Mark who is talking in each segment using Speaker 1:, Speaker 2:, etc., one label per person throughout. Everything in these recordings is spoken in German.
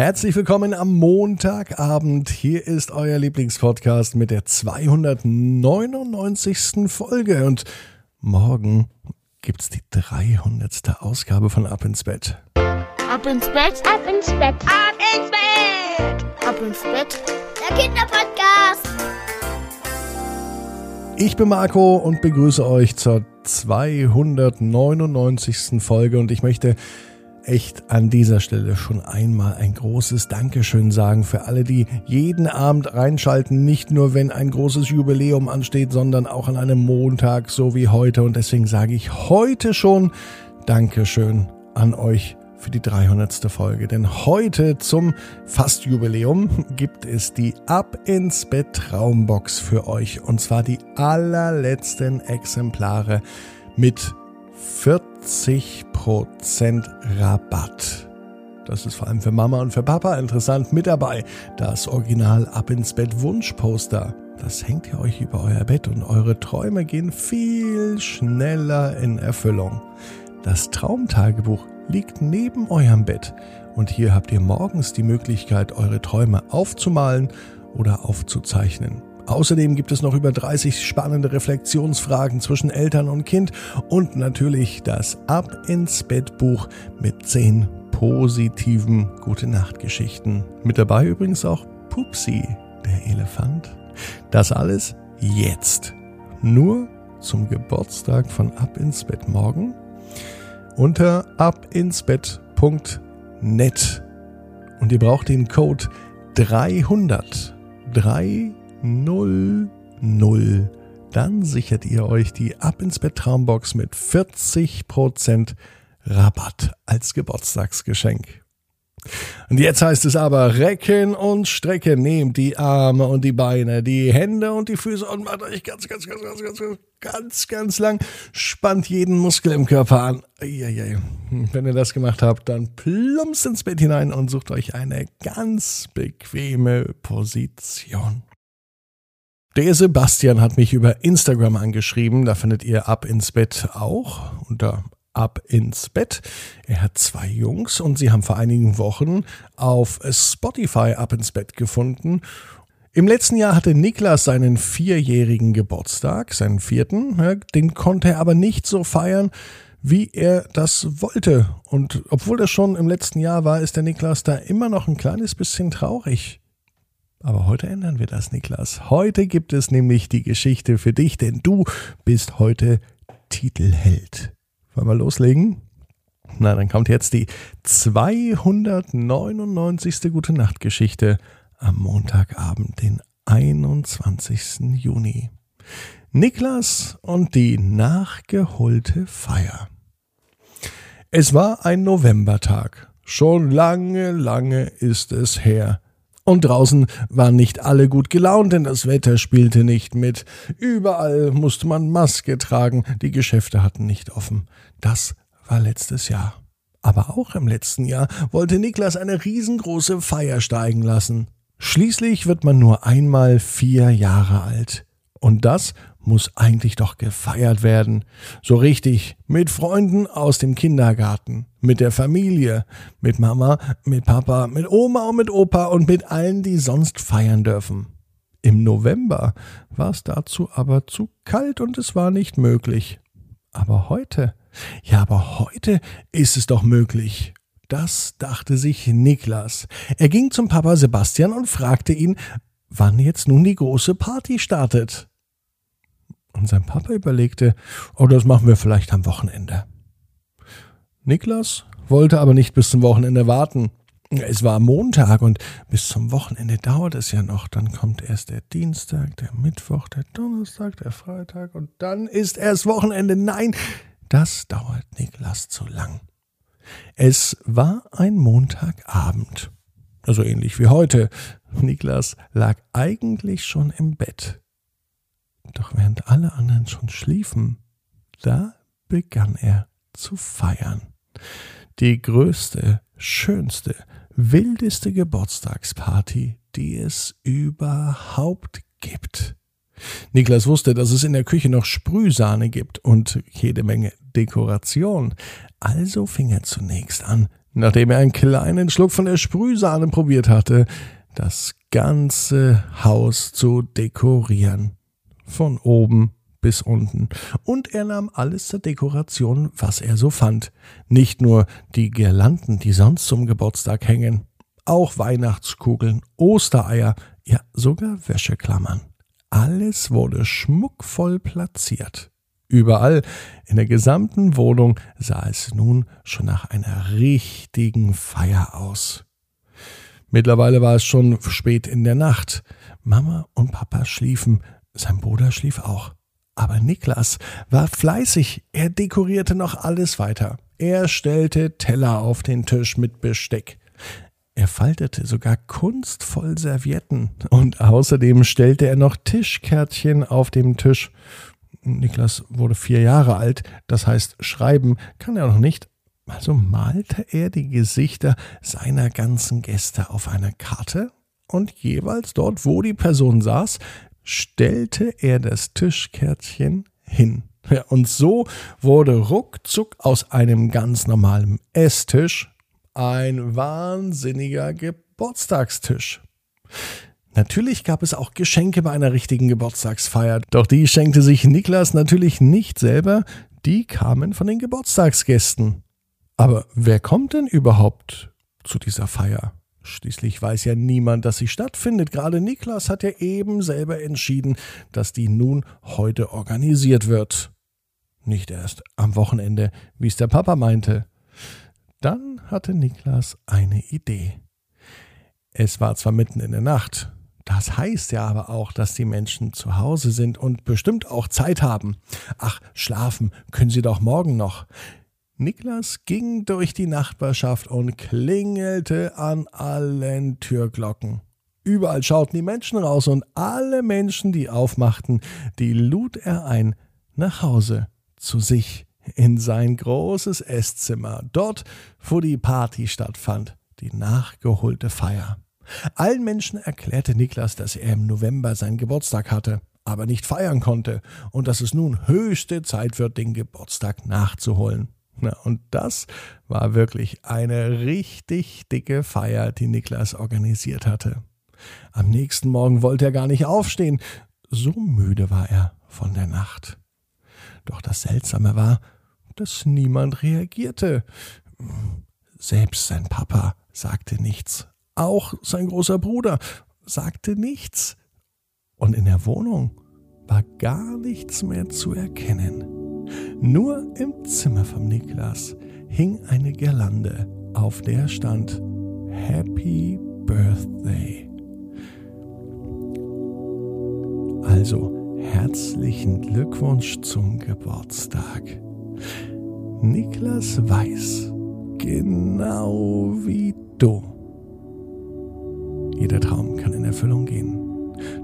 Speaker 1: Herzlich willkommen am Montagabend. Hier ist euer Lieblingspodcast mit der 299. Folge und morgen gibt's die 300. Ausgabe von Ab ins Bett.
Speaker 2: Ab ins Bett,
Speaker 3: Ab ins Bett,
Speaker 2: ab ins Bett, ab ins Bett.
Speaker 3: der Kinderpodcast.
Speaker 1: Ich bin Marco und begrüße euch zur 299. Folge und ich möchte echt an dieser Stelle schon einmal ein großes Dankeschön sagen für alle, die jeden Abend reinschalten, nicht nur wenn ein großes Jubiläum ansteht, sondern auch an einem Montag, so wie heute. Und deswegen sage ich heute schon Dankeschön an euch für die 300. Folge. Denn heute zum Fastjubiläum gibt es die Ab ins Bett Traumbox für euch. Und zwar die allerletzten Exemplare mit 40% Rabatt. Das ist vor allem für Mama und für Papa interessant. Mit dabei das Original Ab ins Bett Wunschposter. Das hängt ihr euch über euer Bett und eure Träume gehen viel schneller in Erfüllung. Das Traumtagebuch liegt neben eurem Bett und hier habt ihr morgens die Möglichkeit, eure Träume aufzumalen oder aufzuzeichnen. Außerdem gibt es noch über 30 spannende Reflexionsfragen zwischen Eltern und Kind und natürlich das Ab ins Bett Buch mit 10 positiven Gute Nacht Geschichten. Mit dabei übrigens auch Pupsi, der Elefant. Das alles jetzt. Nur zum Geburtstag von Ab ins Bett morgen unter abinsbett.net. Und ihr braucht den Code 300. 300. Dann sichert ihr euch die Ab ins Bett Traumbox mit 40% Rabatt als Geburtstagsgeschenk. Und jetzt heißt es aber recken und strecken. Nehmt die Arme und die Beine, die Hände und die Füße und macht euch ganz, ganz, ganz, ganz, ganz, ganz, ganz, ganz lang. Spannt jeden Muskel im Körper an. Eieiei. Wenn ihr das gemacht habt, dann plumpst ins Bett hinein und sucht euch eine ganz bequeme Position. Der Sebastian hat mich über Instagram angeschrieben. Da findet ihr ab ins Bett auch unter ab ins Bett. Er hat zwei Jungs und sie haben vor einigen Wochen auf Spotify ab ins Bett gefunden. Im letzten Jahr hatte Niklas seinen vierjährigen Geburtstag, seinen vierten. Den konnte er aber nicht so feiern, wie er das wollte. Und obwohl das schon im letzten Jahr war, ist der Niklas da immer noch ein kleines bisschen traurig. Aber heute ändern wir das, Niklas. Heute gibt es nämlich die Geschichte für dich, denn du bist heute Titelheld. Wollen wir loslegen? Na, dann kommt jetzt die 299. Gute Nacht Geschichte am Montagabend, den 21. Juni. Niklas und die nachgeholte Feier. Es war ein Novembertag. Schon lange, lange ist es her. Und draußen waren nicht alle gut gelaunt, denn das Wetter spielte nicht mit. Überall musste man Maske tragen, die Geschäfte hatten nicht offen. Das war letztes Jahr. Aber auch im letzten Jahr wollte Niklas eine riesengroße Feier steigen lassen. Schließlich wird man nur einmal vier Jahre alt. Und das muss eigentlich doch gefeiert werden. So richtig, mit Freunden aus dem Kindergarten, mit der Familie, mit Mama, mit Papa, mit Oma und mit Opa und mit allen, die sonst feiern dürfen. Im November war es dazu aber zu kalt und es war nicht möglich. Aber heute, ja, aber heute ist es doch möglich. Das dachte sich Niklas. Er ging zum Papa Sebastian und fragte ihn, wann jetzt nun die große Party startet. Und sein Papa überlegte, oh, das machen wir vielleicht am Wochenende. Niklas wollte aber nicht bis zum Wochenende warten. Es war Montag und bis zum Wochenende dauert es ja noch. Dann kommt erst der Dienstag, der Mittwoch, der Donnerstag, der Freitag und dann ist erst Wochenende. Nein, das dauert Niklas zu lang. Es war ein Montagabend. Also ähnlich wie heute. Niklas lag eigentlich schon im Bett. Doch während alle anderen schon schliefen, da begann er zu feiern. Die größte, schönste, wildeste Geburtstagsparty, die es überhaupt gibt. Niklas wusste, dass es in der Küche noch Sprühsahne gibt und jede Menge Dekoration. Also fing er zunächst an, nachdem er einen kleinen Schluck von der Sprühsahne probiert hatte, das ganze Haus zu dekorieren. Von oben bis unten. Und er nahm alles zur Dekoration, was er so fand. Nicht nur die Girlanden, die sonst zum Geburtstag hängen, auch Weihnachtskugeln, Ostereier, ja sogar Wäscheklammern. Alles wurde schmuckvoll platziert. Überall in der gesamten Wohnung sah es nun schon nach einer richtigen Feier aus. Mittlerweile war es schon spät in der Nacht. Mama und Papa schliefen, sein Bruder schlief auch. Aber Niklas war fleißig, er dekorierte noch alles weiter. Er stellte Teller auf den Tisch mit Besteck. Er faltete sogar kunstvoll Servietten und außerdem stellte er noch Tischkärtchen auf dem Tisch. Niklas wurde vier Jahre alt, das heißt, schreiben kann er noch nicht, also malte er die Gesichter seiner ganzen Gäste auf einer Karte und jeweils dort, wo die Person saß, stellte er das Tischkärtchen hin. Ja, und so wurde ruckzuck aus einem ganz normalen Esstisch ein wahnsinniger Geburtstagstisch. Natürlich gab es auch Geschenke bei einer richtigen Geburtstagsfeier, doch die schenkte sich Niklas natürlich nicht selber, die kamen von den Geburtstagsgästen. Aber wer kommt denn überhaupt zu dieser Feier? Schließlich weiß ja niemand, dass sie stattfindet. Gerade Niklas hat ja eben selber entschieden, dass die nun heute organisiert wird. Nicht erst am Wochenende, wie es der Papa meinte. Dann hatte Niklas eine Idee. Es war zwar mitten in der Nacht, das heißt ja aber auch, dass die Menschen zu Hause sind und bestimmt auch Zeit haben. Ach, schlafen können sie doch morgen noch. Niklas ging durch die Nachbarschaft und klingelte an allen Türglocken. Überall schauten die Menschen raus und alle Menschen, die aufmachten, die lud er ein nach Hause zu sich in sein großes Esszimmer, dort, wo die Party stattfand, die nachgeholte Feier. Allen Menschen erklärte Niklas, dass er im November seinen Geburtstag hatte, aber nicht feiern konnte und dass es nun höchste Zeit wird, den Geburtstag nachzuholen. Na, und das war wirklich eine richtig dicke Feier, die Niklas organisiert hatte. Am nächsten Morgen wollte er gar nicht aufstehen, so müde war er von der Nacht. Doch das Seltsame war, dass niemand reagierte. Selbst sein Papa sagte nichts. Auch sein großer Bruder sagte nichts. Und in der Wohnung war gar nichts mehr zu erkennen. Nur im Zimmer vom Niklas hing eine Girlande, auf der stand Happy Birthday. Also herzlichen Glückwunsch zum Geburtstag. Niklas weiß, genau wie du. Jeder Traum kann in Erfüllung gehen.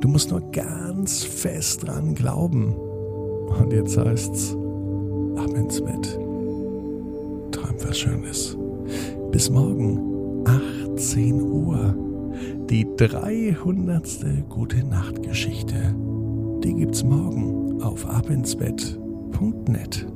Speaker 1: Du musst nur ganz fest dran glauben. Und jetzt heißt's, ab ins Bett. Träum was Schönes. Bis morgen, 18 Uhr. Die 300. Gute Nacht Geschichte. Die gibt's morgen auf abinsbett.net.